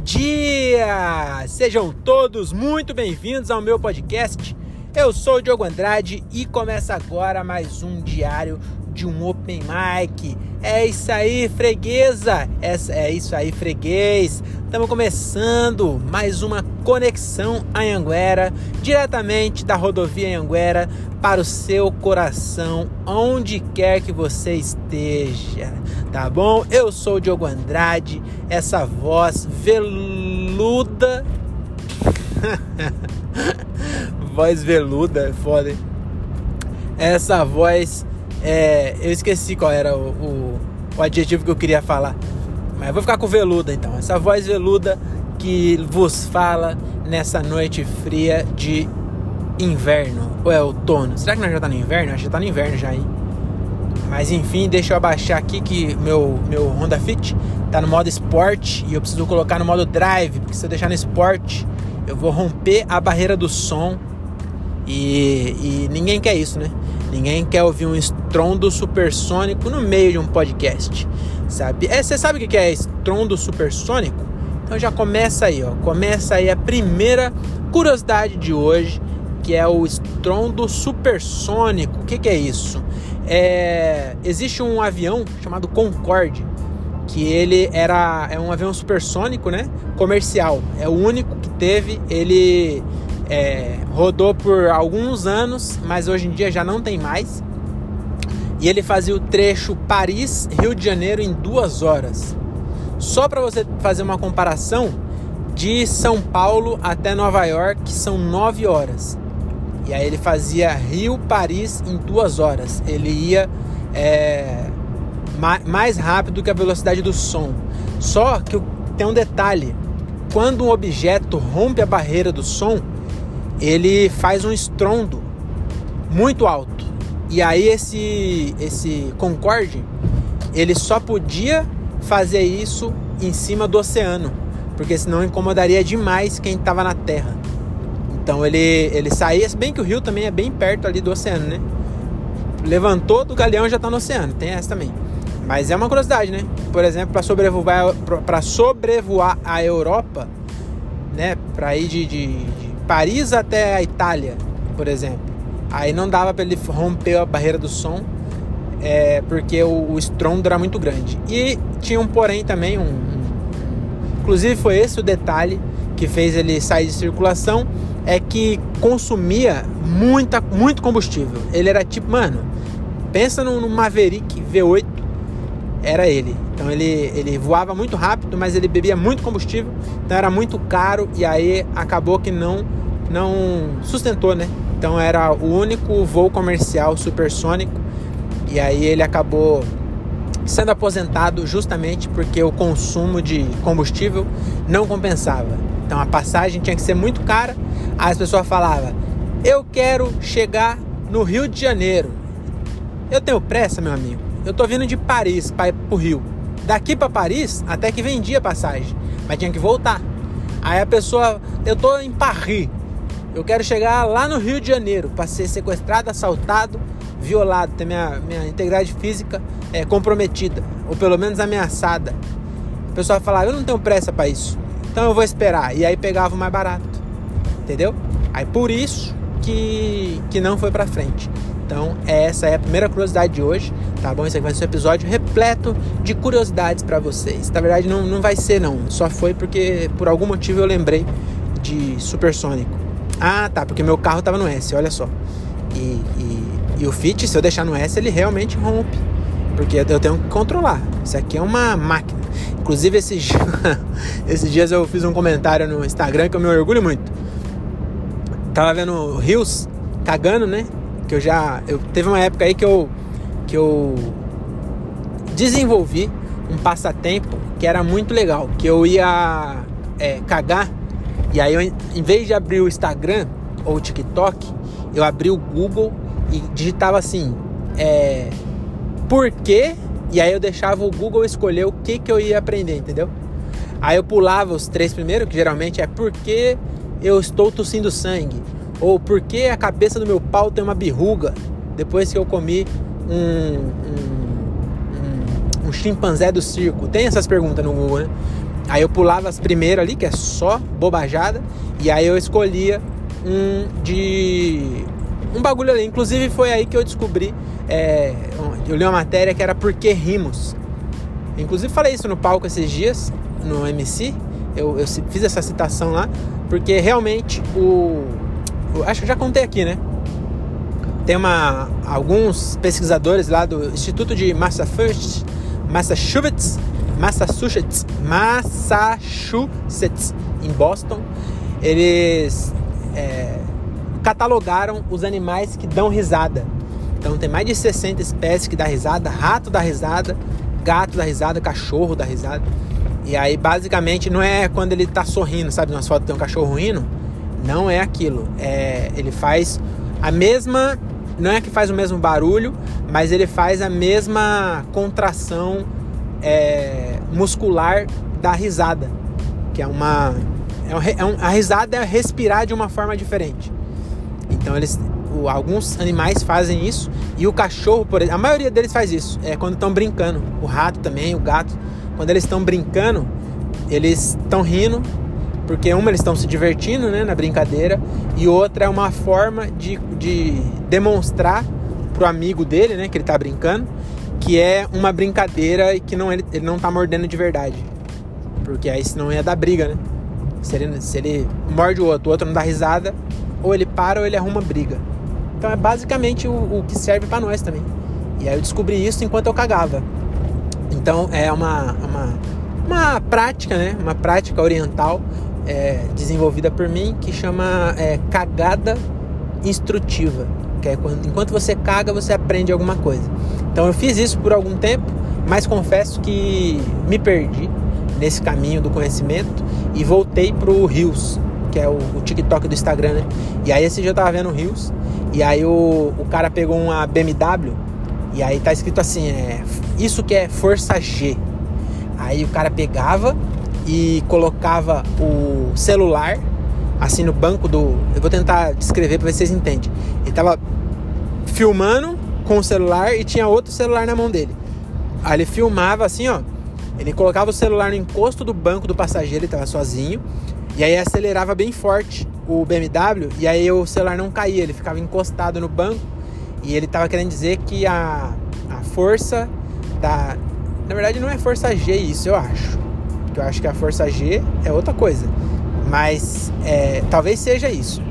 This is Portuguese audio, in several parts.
dia! Sejam todos muito bem-vindos ao meu podcast. Eu sou o Diogo Andrade e começa agora mais um diário de um Open Mic. É isso aí, freguesa! É isso aí, freguês! Estamos começando mais uma conexão Anhanguera, diretamente da rodovia Anhanguera para o seu coração, onde quer que você esteja, tá bom? Eu sou o Diogo Andrade, essa voz veluda. voz veluda, é foda. Hein? Essa voz é, eu esqueci qual era o, o, o, adjetivo que eu queria falar. Mas vou ficar com veluda então. Essa voz veluda que vos fala nessa noite fria de inverno. Ou é outono? Será que nós já tá no inverno? Acho que já tá no inverno já, hein? Mas enfim, deixa eu abaixar aqui que meu, meu Honda Fit tá no modo Sport e eu preciso colocar no modo Drive, porque se eu deixar no Sport, eu vou romper a barreira do som e, e ninguém quer isso, né? Ninguém quer ouvir um estrondo supersônico no meio de um podcast, sabe? É, você sabe o que é estrondo supersônico? Então já começa aí, ó. Começa aí a primeira curiosidade de hoje, que é o estrondo supersônico. O que, que é isso? É, existe um avião chamado Concorde, que ele era é um avião supersônico, né? Comercial. É o único que teve. Ele é, rodou por alguns anos, mas hoje em dia já não tem mais. E ele fazia o trecho Paris-Rio de Janeiro em duas horas. Só para você fazer uma comparação, de São Paulo até Nova York são nove horas. E aí ele fazia Rio-Paris em duas horas. Ele ia é, mais rápido que a velocidade do som. Só que tem um detalhe: quando um objeto rompe a barreira do som, ele faz um estrondo muito alto. E aí esse esse Concorde, ele só podia fazer isso em cima do oceano, porque senão incomodaria demais quem estava na terra. Então ele ele saía, se bem que o rio também é bem perto ali do oceano, né? Levantou do galeão já está no oceano, tem essa também. Mas é uma curiosidade, né? Por exemplo, para sobrevoar para sobrevoar a Europa, né, para ir de, de, de Paris até a Itália, por exemplo. Aí não dava para ele romper a barreira do som, é, porque o, o estrondo era muito grande. E tinha um porém também, um, um, inclusive foi esse o detalhe que fez ele sair de circulação, é que consumia muita, muito combustível. Ele era tipo, mano, pensa num, Maverick V8, era ele. Então ele, ele voava muito rápido, mas ele bebia muito combustível, então era muito caro e aí acabou que não não sustentou, né? Então era o único voo comercial supersônico e aí ele acabou sendo aposentado justamente porque o consumo de combustível não compensava. Então a passagem tinha que ser muito cara. Aí as pessoas falavam: "Eu quero chegar no Rio de Janeiro". Eu tenho pressa, meu amigo. Eu tô vindo de Paris para ir Rio. Daqui para Paris até que vendia passagem, mas tinha que voltar. Aí a pessoa, eu tô em Paris. Eu quero chegar lá no Rio de Janeiro para ser sequestrado, assaltado, violado, ter minha, minha integridade física é, comprometida, ou pelo menos ameaçada. O pessoal falava, eu não tenho pressa para isso, então eu vou esperar. E aí pegava o mais barato, entendeu? Aí por isso que, que não foi para frente. Então, essa é a primeira curiosidade de hoje, tá bom? Esse aqui vai ser um episódio repleto de curiosidades para vocês. Na verdade, não, não vai ser, não. Só foi porque, por algum motivo, eu lembrei de Supersônico. Ah, tá, porque meu carro tava no S, olha só. E, e, e o Fit, se eu deixar no S, ele realmente rompe. Porque eu tenho que controlar. Isso aqui é uma máquina. Inclusive, esses, esses dias eu fiz um comentário no Instagram que eu me orgulho muito. Tava vendo rios cagando, né? Que eu já. Eu, teve uma época aí que eu. Que eu desenvolvi um passatempo que era muito legal. Que eu ia é, cagar e aí, eu, em vez de abrir o Instagram ou o TikTok, eu abri o Google e digitava assim: é, por quê? E aí eu deixava o Google escolher o que, que eu ia aprender, entendeu? Aí eu pulava os três primeiros, que geralmente é por que eu estou tossindo sangue, ou por que a cabeça do meu pau tem uma birruga depois que eu comi um, um, um, um chimpanzé do circo. Tem essas perguntas no Google, né? Aí eu pulava as primeiras ali, que é só bobajada, e aí eu escolhia um de um bagulho ali. Inclusive foi aí que eu descobri, é, eu li uma matéria que era Por que Rimos. Inclusive falei isso no palco esses dias, no MC, eu, eu fiz essa citação lá, porque realmente o, acho que já contei aqui, né? Tem uma, alguns pesquisadores lá do Instituto de Massachusetts, Massachusetts, Massachusetts, Massachusetts, em Boston, eles é, catalogaram os animais que dão risada. Então tem mais de 60 espécies que dá risada, rato dá risada, gato dá risada, cachorro dá risada. E aí basicamente não é quando ele tá sorrindo, sabe? Nas fotos tem um cachorro rindo, não é aquilo. É, ele faz a mesma, não é que faz o mesmo barulho, mas ele faz a mesma contração é, muscular da risada, que é uma, é um, é a risada é respirar de uma forma diferente. Então eles, alguns animais fazem isso e o cachorro, por exemplo, a maioria deles faz isso. É quando estão brincando. O rato também, o gato, quando eles estão brincando, eles estão rindo porque uma eles estão se divertindo, né, na brincadeira e outra é uma forma de, de demonstrar pro amigo dele, né, que ele tá brincando que é uma brincadeira e que não, ele, ele não tá mordendo de verdade. Porque aí senão ia dar briga, né? Se ele, se ele morde o outro, o outro não dá risada, ou ele para ou ele arruma briga. Então é basicamente o, o que serve para nós também. E aí eu descobri isso enquanto eu cagava. Então é uma, uma, uma prática, né? Uma prática oriental é, desenvolvida por mim que chama é, cagada instrutiva. Que é quando, enquanto você caga, você aprende alguma coisa. Então eu fiz isso por algum tempo, mas confesso que me perdi nesse caminho do conhecimento e voltei pro Rios, que é o, o TikTok do Instagram, né? E aí esse dia eu tava vendo Rios, e aí o, o cara pegou uma BMW, e aí tá escrito assim, é, isso que é força G. Aí o cara pegava e colocava o celular assim no banco do. Eu vou tentar descrever para ver se vocês entendem. Ele tava filmando com o celular e tinha outro celular na mão dele. Aí ele filmava assim, ó. Ele colocava o celular no encosto do banco do passageiro, ele estava sozinho. E aí acelerava bem forte o BMW e aí o celular não caía, ele ficava encostado no banco. E ele estava querendo dizer que a, a força da. Na verdade, não é força G isso, eu acho. Eu acho que a força G é outra coisa. Mas é, talvez seja isso.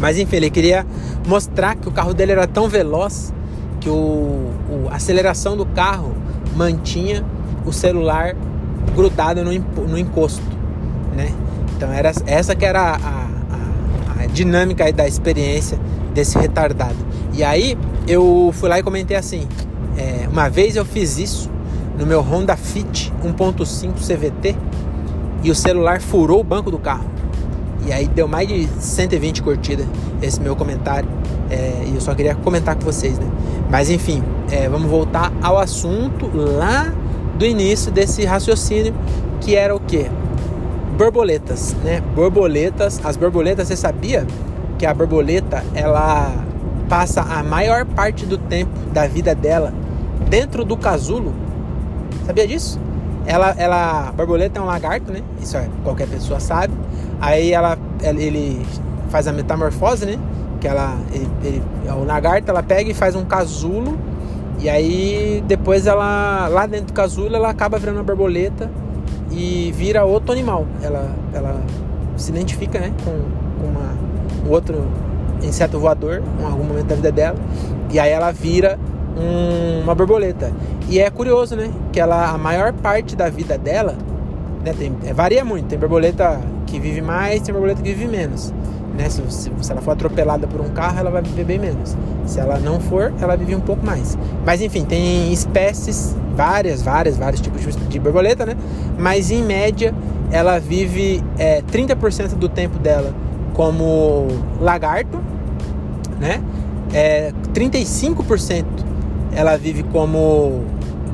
Mas enfim, ele queria mostrar que o carro dele era tão veloz que o, o, a aceleração do carro mantinha o celular grudado no, no encosto, né? Então era essa que era a, a, a dinâmica da experiência desse retardado. E aí eu fui lá e comentei assim, é, uma vez eu fiz isso no meu Honda Fit 1.5 CVT e o celular furou o banco do carro. E aí deu mais de 120 curtidas esse meu comentário. É, e eu só queria comentar com vocês, né? Mas enfim, é, vamos voltar ao assunto lá do início desse raciocínio, que era o que? Borboletas, né? Borboletas, as borboletas, você sabia que a borboleta ela passa a maior parte do tempo da vida dela dentro do casulo? Sabia disso? Ela, ela, a borboleta é um lagarto, né? Isso é, qualquer pessoa sabe. Aí ela, ele faz a metamorfose, né? que ela ele, ele, o lagarto ela pega e faz um casulo e aí depois ela lá dentro do casulo ela acaba virando uma borboleta e vira outro animal. Ela ela se identifica, né, com, com uma, um outro inseto voador em algum momento da vida dela e aí ela vira um, uma borboleta. E é curioso, né, que ela a maior parte da vida dela né, tem, é, varia muito. Tem borboleta que vive mais, tem borboleta que vive menos. Né? Se, se, se, ela for atropelada por um carro, ela vai viver bem menos. Se ela não for, ela vive um pouco mais. Mas enfim, tem espécies, várias, várias, vários tipos de borboleta, né? Mas em média, ela vive é, 30% do tempo dela como lagarto, né? É, 35% ela vive como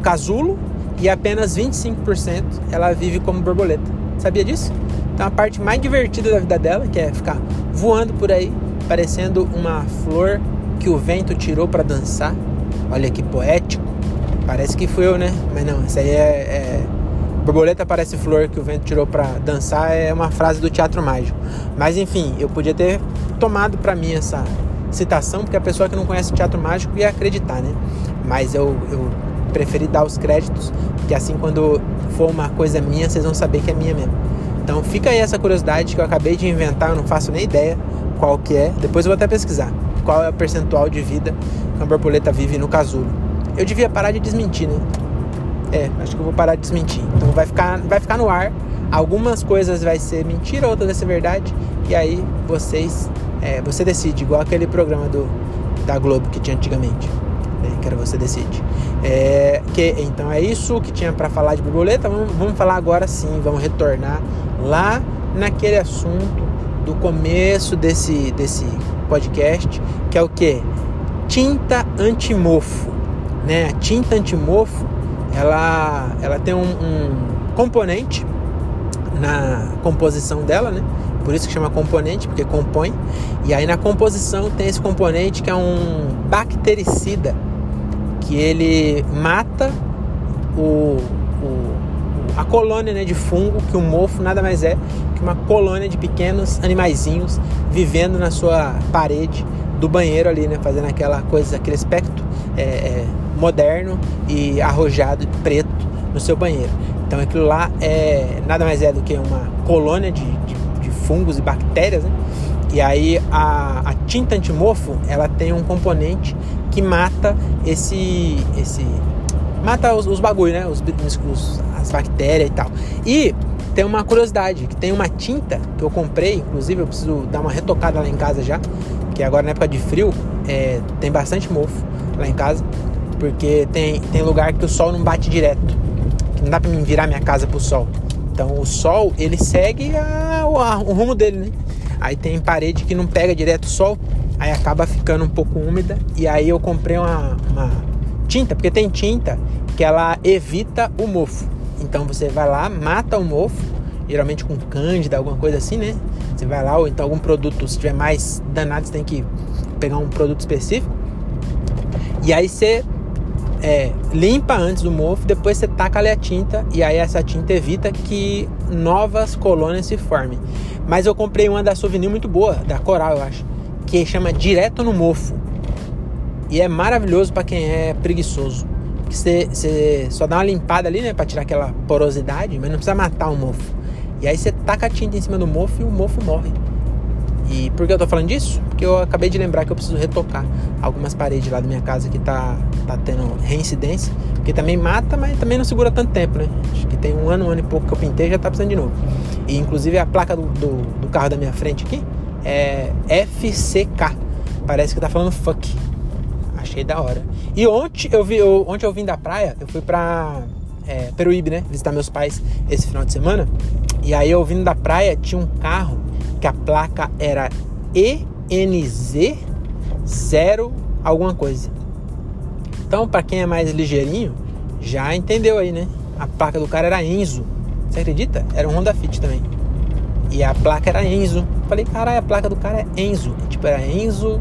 casulo e apenas 25% ela vive como borboleta. Sabia disso? Então a parte mais divertida da vida dela, que é ficar voando por aí, parecendo uma flor que o vento tirou para dançar. Olha que poético. Parece que foi eu, né? Mas não, isso aí é, é borboleta parece flor que o vento tirou para dançar é uma frase do teatro mágico. Mas enfim, eu podia ter tomado para mim essa citação, porque a pessoa que não conhece teatro mágico ia acreditar, né? Mas eu, eu preferi dar os créditos, porque assim quando for uma coisa minha, vocês vão saber que é minha mesmo. Então fica aí essa curiosidade que eu acabei de inventar, eu não faço nem ideia qual que é. Depois eu vou até pesquisar qual é o percentual de vida que uma borboleta vive no casulo. Eu devia parar de desmentir, né? É, acho que eu vou parar de desmentir. Então vai ficar, vai ficar no ar. Algumas coisas vai ser mentira, outras vai ser verdade. E aí vocês, é, você decide, igual aquele programa do, da Globo que tinha antigamente. É, que era você decide. É, que, então é isso que tinha para falar de borboleta. Vamos, vamos falar agora sim, vamos retornar lá naquele assunto do começo desse, desse podcast, que é o que? Tinta antimofo. Né? A tinta antimofo ela, ela tem um, um componente na composição dela, né? Por isso que chama componente, porque compõe. E aí na composição tem esse componente que é um bactericida, que ele mata o, o, a colônia né, de fungo, que o mofo nada mais é que uma colônia de pequenos animaizinhos vivendo na sua parede do banheiro ali, né? Fazendo aquela coisa, aquele aspecto é, é, moderno e arrojado preto no seu banheiro. Então aquilo lá é nada mais é do que uma colônia de, de, de fungos e bactérias, né? E aí a, a tinta antimofo ela tem um componente que mata esse esse mata os, os bagulho, né? Os, os, as bactérias e tal. E tem uma curiosidade, que tem uma tinta que eu comprei, inclusive eu preciso dar uma retocada lá em casa já, que agora na época de frio é, tem bastante mofo lá em casa, porque tem, tem lugar que o sol não bate direto, não dá para mim virar minha casa pro sol. Então o sol ele segue a, a, o rumo dele, né? Aí tem parede que não pega direto o sol, aí acaba ficando um pouco úmida. E aí eu comprei uma, uma tinta, porque tem tinta que ela evita o mofo. Então você vai lá, mata o mofo, geralmente com cândida, alguma coisa assim, né? Você vai lá, ou então algum produto, se tiver mais danado, você tem que pegar um produto específico. E aí você é, limpa antes do mofo, depois você taca ali a tinta e aí essa tinta evita que novas colônias se formem. Mas eu comprei uma da Souvenir muito boa, da Coral, eu acho, que chama Direto no Mofo. E é maravilhoso para quem é preguiçoso. Você, você só dá uma limpada ali, né, para tirar aquela porosidade, mas não precisa matar o mofo. E aí você taca a tinta em cima do mofo e o mofo morre. E por que eu tô falando disso? Porque eu acabei de lembrar que eu preciso retocar algumas paredes lá da minha casa que tá, tá tendo reincidência. Que também mata, mas também não segura tanto tempo, né? Acho que tem um ano, um ano e pouco que eu pintei já tá precisando de novo. E inclusive a placa do, do, do carro da minha frente aqui é FCK. Parece que tá falando fuck. Achei da hora. E ontem eu vi, eu, ontem eu vim da praia, eu fui pra é, Peruíbe, né? Visitar meus pais esse final de semana. E aí eu vindo da praia, tinha um carro que a placa era ENZ 0 alguma coisa. Então, para quem é mais ligeirinho, já entendeu aí, né? A placa do cara era Enzo. Você acredita? Era um Honda Fit também. E a placa era Enzo. Falei, caralho, a placa do cara é Enzo. Tipo, era Enzo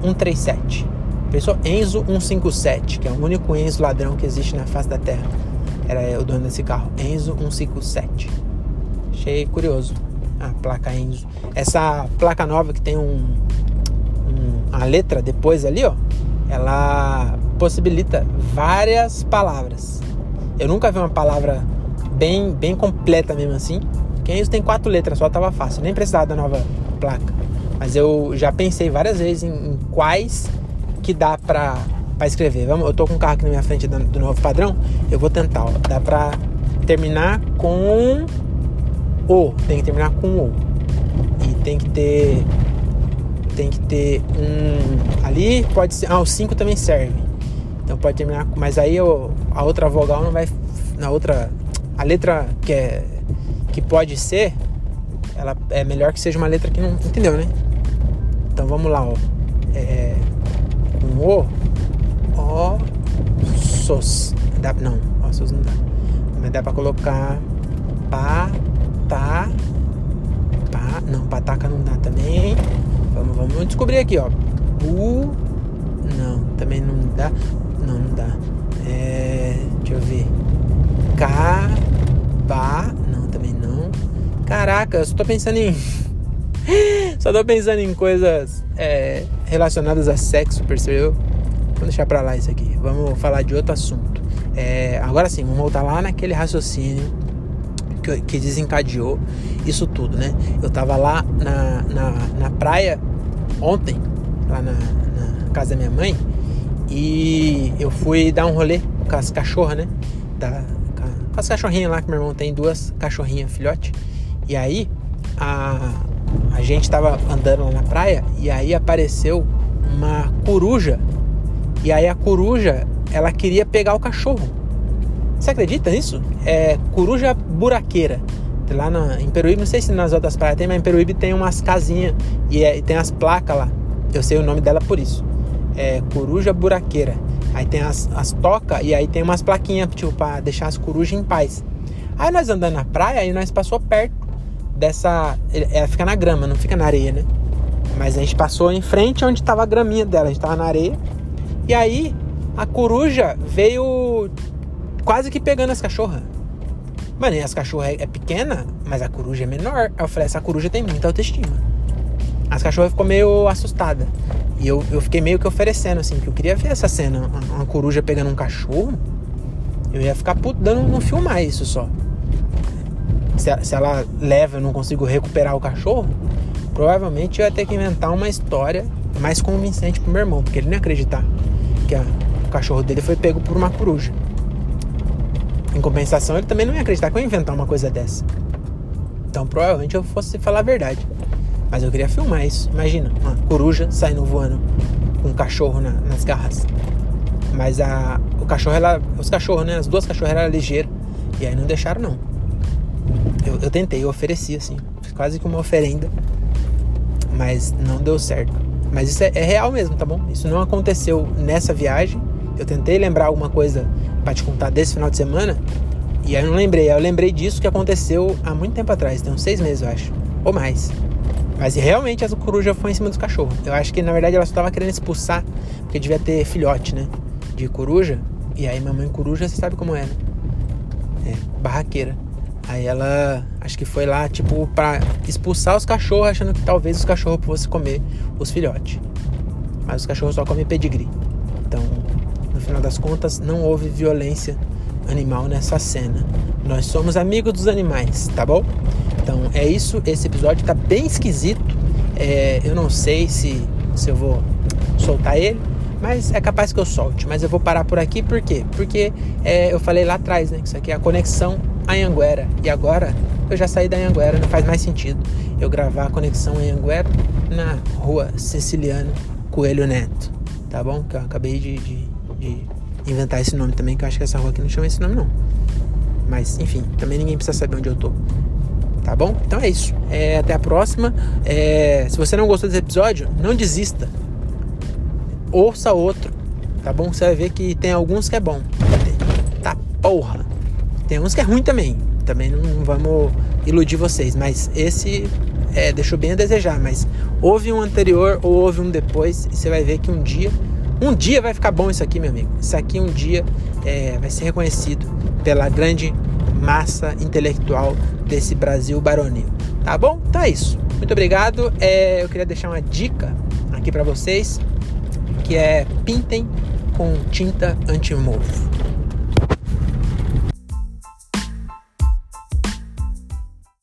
137. Pensou Enzo 157, que é o único Enzo ladrão que existe na face da Terra. Era o dono desse carro. Enzo 157. Achei curioso a placa Enzo. Essa placa nova que tem um, um, a letra depois ali, ó, ela possibilita várias palavras. Eu nunca vi uma palavra bem, bem completa mesmo assim. Quem Enzo tem quatro letras, só tava fácil, nem precisava da nova placa. Mas eu já pensei várias vezes em, em quais que dá pra, pra escrever. Vamos, eu tô com um carro aqui na minha frente do, do novo padrão. Eu vou tentar, ó. Dá pra terminar com o, tem que terminar com o. E tem que ter. Tem que ter um. Ali pode ser. Ah, o 5 também serve. Então pode terminar. Mas aí a outra vogal não vai. Na outra. A letra que é. Que pode ser. Ela é melhor que seja uma letra que não. Entendeu, né? Então vamos lá, ó. É, com o. O. Sos. Dá, não, ó, sos não dá. Mas dá pra colocar. Pá tá. Pá, não, pataca não dá também. Vamos, vamos descobrir aqui, ó. Bu. Não, também não dá. Não, não dá. É, deixa eu ver. Bah, não, também não. Caraca, eu só tô pensando em. só tô pensando em coisas é, relacionadas a sexo, percebeu? Vamos deixar pra lá isso aqui. Vamos falar de outro assunto. É, agora sim, vamos voltar lá naquele raciocínio que, que desencadeou isso tudo, né? Eu tava lá na, na, na praia ontem, lá na, na, casa da minha mãe, e eu fui dar um rolê com as cachorras, né? Da, com as cachorrinhas lá, que meu irmão tem duas cachorrinhas, filhote. E aí, a, a gente tava andando lá na praia, e aí apareceu uma coruja. E aí a coruja, ela queria pegar o cachorro. Você acredita nisso? É coruja buraqueira. Lá na, em Peruíbe, não sei se nas outras praias tem, mas em Peruíbe tem umas casinhas e, é, e tem as placas lá. Eu sei o nome dela por isso. É coruja buraqueira. Aí tem as, as tocas e aí tem umas plaquinhas, tipo, pra deixar as corujas em paz. Aí nós andando na praia e nós passou perto dessa. Ela fica na grama, não fica na areia, né? Mas a gente passou em frente onde tava a graminha dela, a gente tava na areia. E aí a coruja veio quase que pegando as cachorras. Mano, e as cachorras é, é pequena, mas a coruja é menor. Aí eu falei, essa coruja tem muita autoestima. As cachorras ficou meio assustada. E eu, eu fiquei meio que oferecendo, assim, que eu queria ver essa cena. Uma, uma coruja pegando um cachorro. Eu ia ficar puto dando não filmar isso só. Se, se ela leva eu não consigo recuperar o cachorro, provavelmente eu ia ter que inventar uma história mais convincente pro meu irmão, porque ele não ia acreditar que a, o cachorro dele foi pego por uma coruja. Em compensação, ele também não ia acreditar que eu ia inventar uma coisa dessa. Então, provavelmente eu fosse falar a verdade. Mas eu queria filmar isso. Imagina, uma coruja saindo voando com um cachorro na, nas garras. Mas a, o cachorro, ela, os cachorros, né? As duas cachorras eram ligeiras. E aí não deixaram, não. Eu, eu tentei, eu ofereci, assim. Quase que uma oferenda. Mas não deu certo. Mas isso é, é real mesmo, tá bom? Isso não aconteceu nessa viagem. Eu tentei lembrar alguma coisa para te contar desse final de semana. E aí eu não lembrei. Aí eu lembrei disso que aconteceu há muito tempo atrás, tem uns seis meses, eu acho. Ou mais. Mas realmente essa coruja foi em cima dos cachorros. Eu acho que na verdade ela só tava querendo expulsar, porque devia ter filhote, né? De coruja. E aí mamãe coruja, você sabe como é, né? É, barraqueira. Aí ela acho que foi lá, tipo, pra expulsar os cachorros, achando que talvez os cachorros fossem comer os filhotes. Mas os cachorros só comem pedigree. Então, final das contas, não houve violência animal nessa cena. Nós somos amigos dos animais, tá bom? Então é isso. Esse episódio tá bem esquisito. É, eu não sei se, se eu vou soltar ele, mas é capaz que eu solte. Mas eu vou parar por aqui, por quê? Porque é, eu falei lá atrás, né? Que isso aqui é a conexão Anhanguera. E agora eu já saí da Anhanguera, não faz mais sentido eu gravar a conexão Anhanguera na rua Siciliano Coelho Neto, tá bom? Que eu acabei de, de de inventar esse nome também, que eu acho que essa rua aqui não chama esse nome não. Mas, enfim, também ninguém precisa saber onde eu tô. Tá bom? Então é isso. É, até a próxima. É, se você não gostou desse episódio, não desista. Ouça outro. Tá bom? Você vai ver que tem alguns que é bom. Tá porra. Tem uns que é ruim também. Também não vamos iludir vocês. Mas esse é, deixou bem a desejar. Mas houve um anterior ou houve um depois. E você vai ver que um dia um dia vai ficar bom isso aqui, meu amigo. Isso aqui um dia é, vai ser reconhecido pela grande massa intelectual desse Brasil baronil. Tá bom? Então é isso. Muito obrigado. É, eu queria deixar uma dica aqui para vocês, que é pintem com tinta anti-mofo.